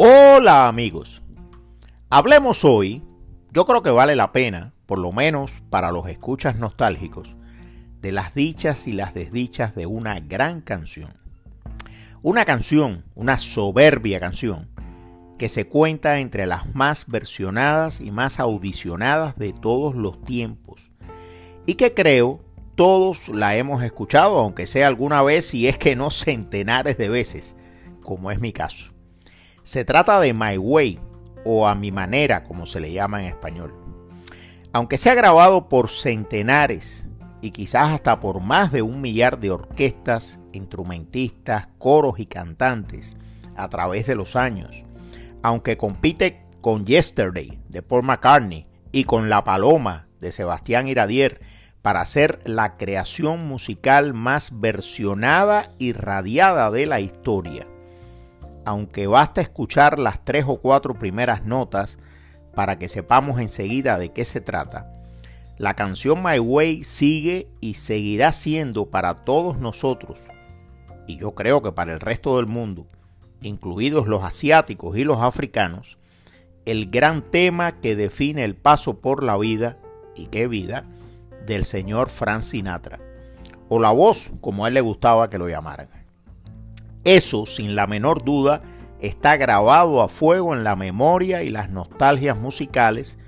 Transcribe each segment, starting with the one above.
Hola amigos. Hablemos hoy, yo creo que vale la pena, por lo menos para los escuchas nostálgicos, de las dichas y las desdichas de una gran canción. Una canción, una soberbia canción, que se cuenta entre las más versionadas y más audicionadas de todos los tiempos, y que creo todos la hemos escuchado, aunque sea alguna vez y es que no centenares de veces, como es mi caso. Se trata de My Way o A Mi Manera, como se le llama en español. Aunque se ha grabado por centenares y quizás hasta por más de un millar de orquestas, instrumentistas, coros y cantantes a través de los años, aunque compite con Yesterday de Paul McCartney y con La Paloma de Sebastián Iradier para ser la creación musical más versionada y radiada de la historia aunque basta escuchar las tres o cuatro primeras notas para que sepamos enseguida de qué se trata, la canción My Way sigue y seguirá siendo para todos nosotros, y yo creo que para el resto del mundo, incluidos los asiáticos y los africanos, el gran tema que define el paso por la vida, y qué vida, del señor Frank Sinatra, o la voz, como a él le gustaba que lo llamaran. Eso, sin la menor duda, está grabado a fuego en la memoria y las nostalgias musicales,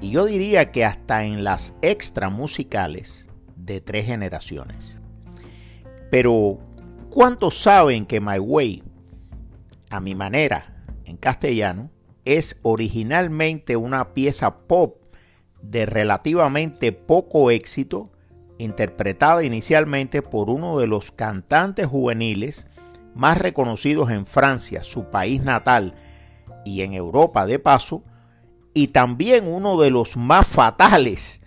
y yo diría que hasta en las extra musicales de tres generaciones. Pero, ¿cuántos saben que My Way, a mi manera, en castellano, es originalmente una pieza pop de relativamente poco éxito interpretada inicialmente por uno de los cantantes juveniles más reconocidos en Francia, su país natal, y en Europa de paso, y también uno de los más fatales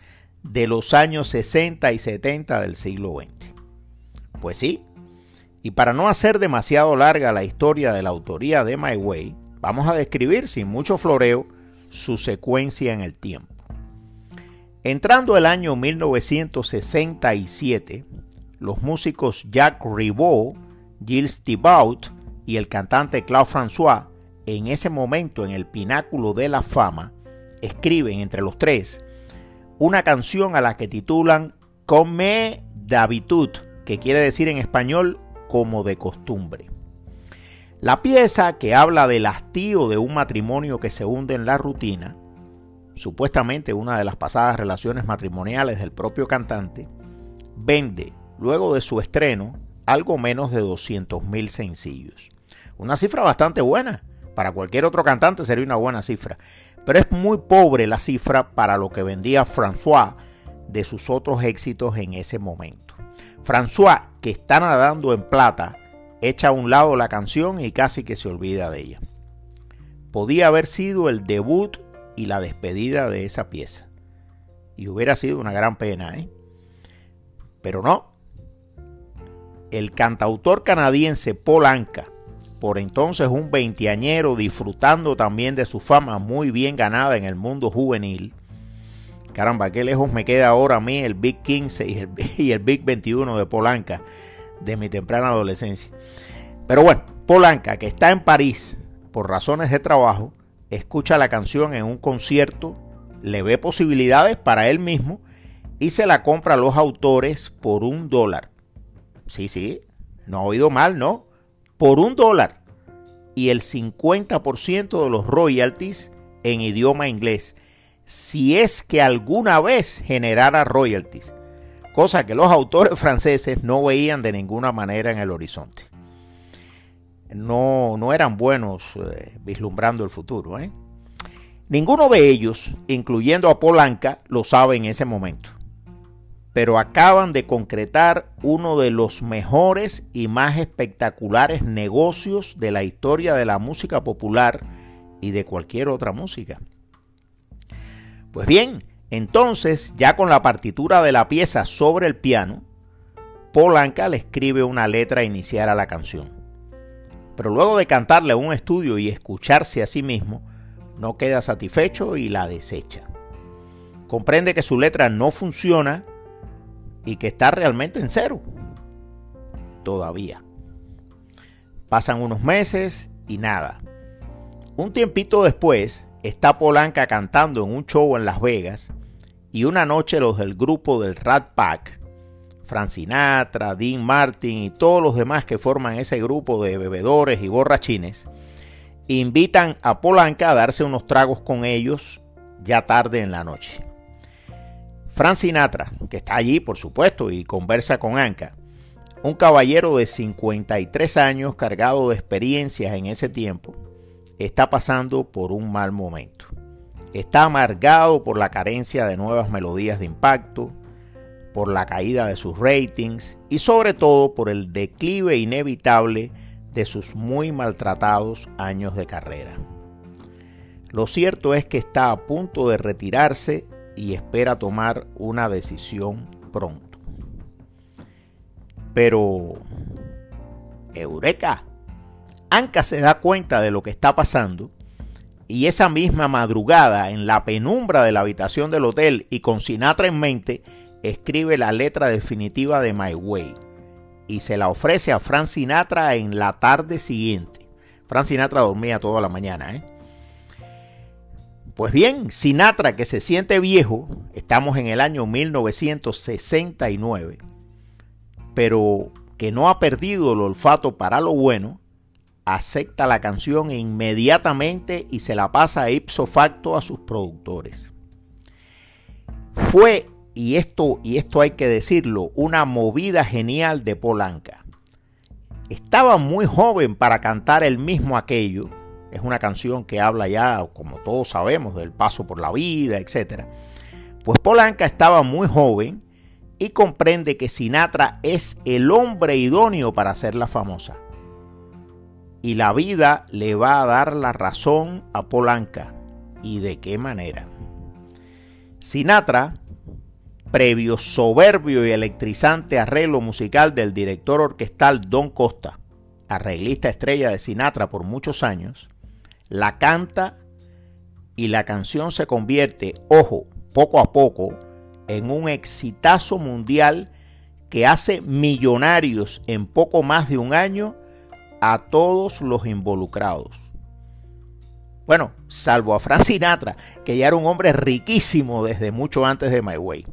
de los años 60 y 70 del siglo XX. Pues sí, y para no hacer demasiado larga la historia de la autoría de My Way, vamos a describir sin mucho floreo su secuencia en el tiempo. Entrando el año 1967, los músicos Jacques Ribot, Gilles Thibault y el cantante Claude François, en ese momento en el pináculo de la fama, escriben entre los tres una canción a la que titulan Comme d'habitude, que quiere decir en español como de costumbre. La pieza que habla del hastío de un matrimonio que se hunde en la rutina supuestamente una de las pasadas relaciones matrimoniales del propio cantante, vende, luego de su estreno, algo menos de 200.000 sencillos. Una cifra bastante buena. Para cualquier otro cantante sería una buena cifra. Pero es muy pobre la cifra para lo que vendía François de sus otros éxitos en ese momento. François, que está nadando en plata, echa a un lado la canción y casi que se olvida de ella. Podía haber sido el debut y la despedida de esa pieza. Y hubiera sido una gran pena, ¿eh? Pero no. El cantautor canadiense Paul Anka, por entonces un veinteañero disfrutando también de su fama muy bien ganada en el mundo juvenil. Caramba, qué lejos me queda ahora a mí el Big 15 y el, y el Big 21 de Polanca de mi temprana adolescencia. Pero bueno, Polanca, que está en París por razones de trabajo, escucha la canción en un concierto, le ve posibilidades para él mismo y se la compra a los autores por un dólar. Sí, sí, no ha oído mal, ¿no? Por un dólar. Y el 50% de los royalties en idioma inglés. Si es que alguna vez generara royalties. Cosa que los autores franceses no veían de ninguna manera en el horizonte no, no eran buenos eh, vislumbrando el futuro. ¿eh? Ninguno de ellos, incluyendo a Polanca, lo sabe en ese momento. Pero acaban de concretar uno de los mejores y más espectaculares negocios de la historia de la música popular y de cualquier otra música. Pues bien, entonces, ya con la partitura de la pieza sobre el piano, Polanca le escribe una letra inicial a la canción. Pero luego de cantarle a un estudio y escucharse a sí mismo, no queda satisfecho y la desecha. Comprende que su letra no funciona y que está realmente en cero. Todavía. Pasan unos meses y nada. Un tiempito después, está Polanca cantando en un show en Las Vegas y una noche los del grupo del Rat Pack, Frank Sinatra, Dean Martin y todos los demás que forman ese grupo de bebedores y borrachines, invitan a Polanca a darse unos tragos con ellos ya tarde en la noche. Frank Sinatra, que está allí por supuesto y conversa con Anka, un caballero de 53 años cargado de experiencias en ese tiempo, está pasando por un mal momento. Está amargado por la carencia de nuevas melodías de impacto, por la caída de sus ratings y sobre todo por el declive inevitable de sus muy maltratados años de carrera. Lo cierto es que está a punto de retirarse y espera tomar una decisión pronto. Pero, Eureka, Anka se da cuenta de lo que está pasando y esa misma madrugada en la penumbra de la habitación del hotel y con Sinatra en mente, escribe la letra definitiva de My Way y se la ofrece a Frank Sinatra en la tarde siguiente. Frank Sinatra dormía toda la mañana. ¿eh? Pues bien, Sinatra que se siente viejo, estamos en el año 1969, pero que no ha perdido el olfato para lo bueno, acepta la canción inmediatamente y se la pasa ipso facto a sus productores. Fue, y esto, y esto hay que decirlo, una movida genial de Polanca. Estaba muy joven para cantar el mismo aquello. Es una canción que habla ya, como todos sabemos, del paso por la vida, etc. Pues Polanca estaba muy joven y comprende que Sinatra es el hombre idóneo para hacerla famosa y la vida le va a dar la razón a Polanca. ¿Y de qué manera? Sinatra, previo soberbio y electrizante arreglo musical del director orquestal Don Costa, arreglista estrella de Sinatra por muchos años, la canta y la canción se convierte, ojo, poco a poco, en un exitazo mundial que hace millonarios en poco más de un año a todos los involucrados. Bueno, salvo a Frank Sinatra, que ya era un hombre riquísimo desde mucho antes de My Way.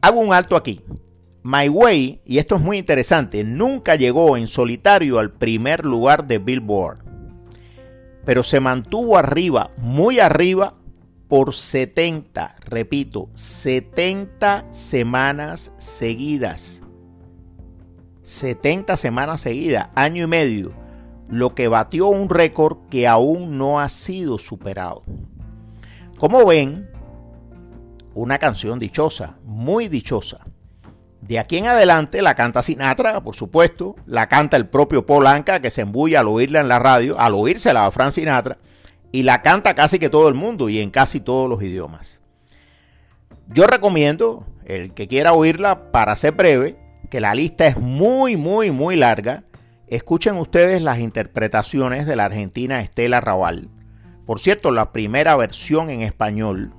Hago un alto aquí. My Way, y esto es muy interesante, nunca llegó en solitario al primer lugar de Billboard, pero se mantuvo arriba, muy arriba, por 70, repito, 70 semanas seguidas. 70 semanas seguidas, año y medio, lo que batió un récord que aún no ha sido superado. Como ven, una canción dichosa, muy dichosa. De aquí en adelante la canta Sinatra, por supuesto, la canta el propio Polanca, que se embulla al oírla en la radio, al oírsela a Frank Sinatra, y la canta casi que todo el mundo y en casi todos los idiomas. Yo recomiendo, el que quiera oírla, para ser breve, que la lista es muy, muy, muy larga, escuchen ustedes las interpretaciones de la argentina Estela Raval. Por cierto, la primera versión en español.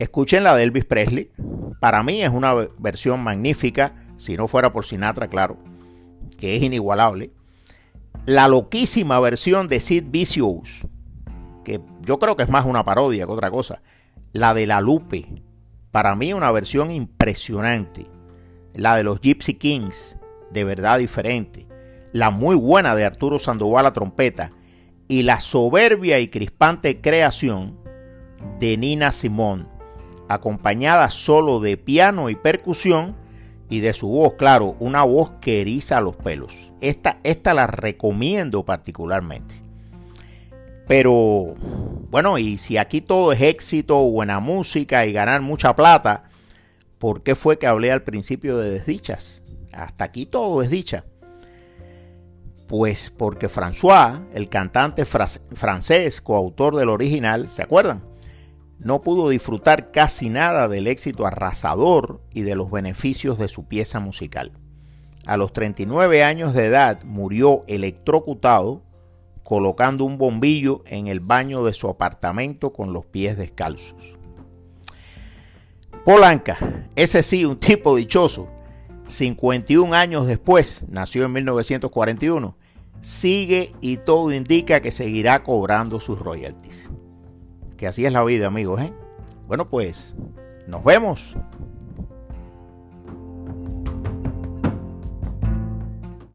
Escuchen la de Elvis Presley. Para mí es una versión magnífica, si no fuera por Sinatra, claro, que es inigualable. La loquísima versión de Sid Vicious, que yo creo que es más una parodia que otra cosa. La de La Lupe, para mí una versión impresionante la de los Gypsy Kings, de verdad diferente, la muy buena de Arturo Sandoval a trompeta y la soberbia y crispante creación de Nina Simón, acompañada solo de piano y percusión y de su voz, claro, una voz que eriza los pelos. Esta, esta la recomiendo particularmente. Pero bueno, y si aquí todo es éxito, buena música y ganar mucha plata, ¿Por qué fue que hablé al principio de desdichas? Hasta aquí todo es dicha. Pues porque François, el cantante francés, coautor del original, ¿se acuerdan? No pudo disfrutar casi nada del éxito arrasador y de los beneficios de su pieza musical. A los 39 años de edad murió electrocutado colocando un bombillo en el baño de su apartamento con los pies descalzos. Polanca, ese sí, un tipo dichoso, 51 años después, nació en 1941, sigue y todo indica que seguirá cobrando sus royalties. Que así es la vida, amigos. ¿eh? Bueno, pues nos vemos